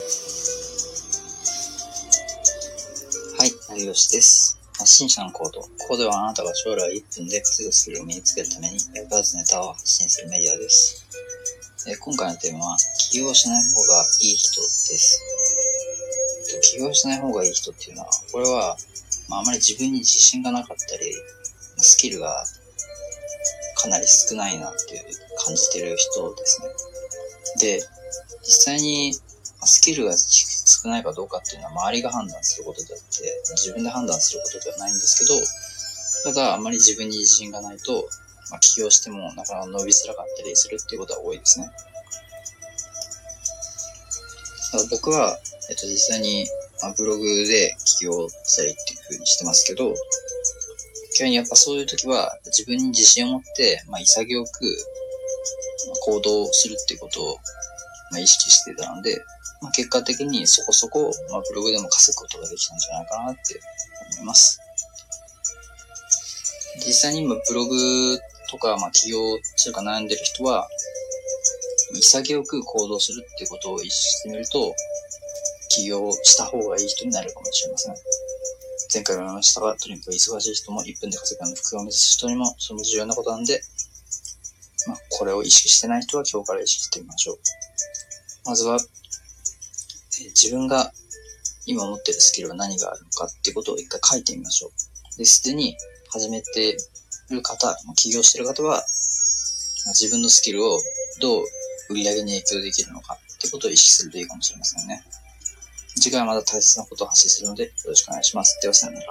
はい、有吉です。発信者のコード。ここではあなたが将来1分で稼ぐスキルを身につけるために役立つネタを発信するメディアです。え今回のテーマは、起業しない方がいい人です。起業しない方がいい人っていうのは、これは、まあ、あまり自分に自信がなかったり、スキルがかなり少ないなっていう感じてる人ですね。で、実際にスキルが少ないかどうかっていうのは周りが判断することであって、自分で判断することではないんですけど、ただあまり自分に自信がないと、まあ、起業してもなかなか伸びづらかったりするっていうことは多いですね。ただ僕は、えっと、実際に、まあ、ブログで起業したりっていう風にしてますけど、基本にやっぱそういう時は自分に自信を持って、まあ、潔く、行動するっていうことを、まあ、意識してたので、まあ、結果的にそこそこ、まあ、ブログでも稼ぐことができたんじゃないかなって思います。実際に今ブログとか、まあ、起業するか悩んでる人は、潔く行動するっていうことを意識してみると、起業した方がいい人になるかもしれません。前回も言いましたが、とにかく忙しい人も1分で稼ぐの副を目指す人にもそれも重要なことなんで、まあ、これを意識してない人は今日から意識してみましょう。まずは、自分が今持ってるスキルは何があるのかっていうことを一回書いてみましょう。で、すでに始めてる方、起業してる方は、自分のスキルをどう売り上げに影響できるのかってことを意識するといいかもしれませんね。次回はまた大切なことを発信するのでよろしくお願いします。ではさよなら。